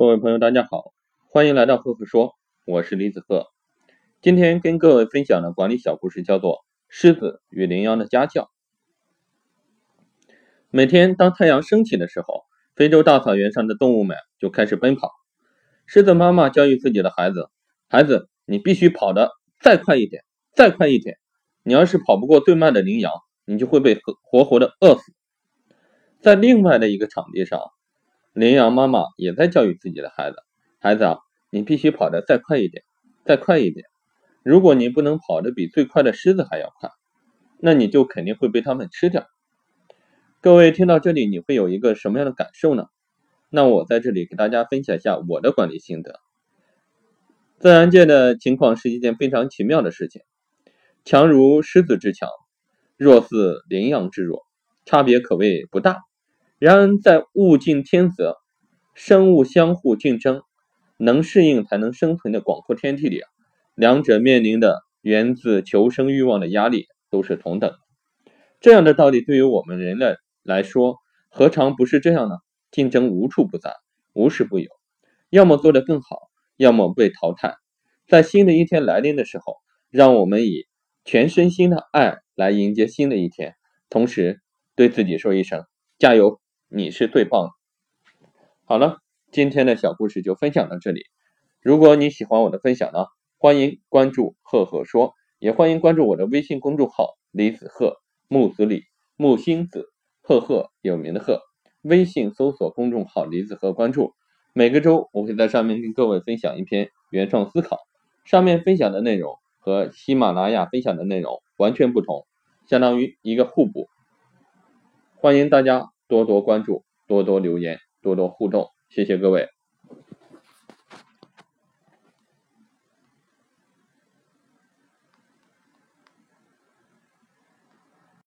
各位朋友，大家好，欢迎来到赫赫说，我是李子赫。今天跟各位分享的管理小故事叫做《狮子与羚羊的家教》。每天当太阳升起的时候，非洲大草原上的动物们就开始奔跑。狮子妈妈教育自己的孩子：“孩子，你必须跑得再快一点，再快一点。你要是跑不过最慢的羚羊，你就会被活活的饿死。”在另外的一个场地上。羚羊妈妈也在教育自己的孩子：“孩子啊，你必须跑得再快一点，再快一点。如果你不能跑得比最快的狮子还要快，那你就肯定会被它们吃掉。”各位听到这里，你会有一个什么样的感受呢？那我在这里给大家分享一下我的管理心得。自然界的情况是一件非常奇妙的事情，强如狮子之强，弱似羚羊之弱，差别可谓不大。然而，在物竞天择、生物相互竞争、能适应才能生存的广阔天地里，两者面临的源自求生欲望的压力都是同等。这样的道理对于我们人类来说，何尝不是这样呢？竞争无处不在，无时不有，要么做得更好，要么被淘汰。在新的一天来临的时候，让我们以全身心的爱来迎接新的一天，同时对自己说一声加油。你是最棒的。好了，今天的小故事就分享到这里。如果你喜欢我的分享呢，欢迎关注赫赫说，也欢迎关注我的微信公众号李子赫木子李木星子赫赫有名的赫。微信搜索公众号李子赫，关注。每个周我会在上面跟各位分享一篇原创思考，上面分享的内容和喜马拉雅分享的内容完全不同，相当于一个互补。欢迎大家。多多关注，多多留言，多多互动，谢谢各位。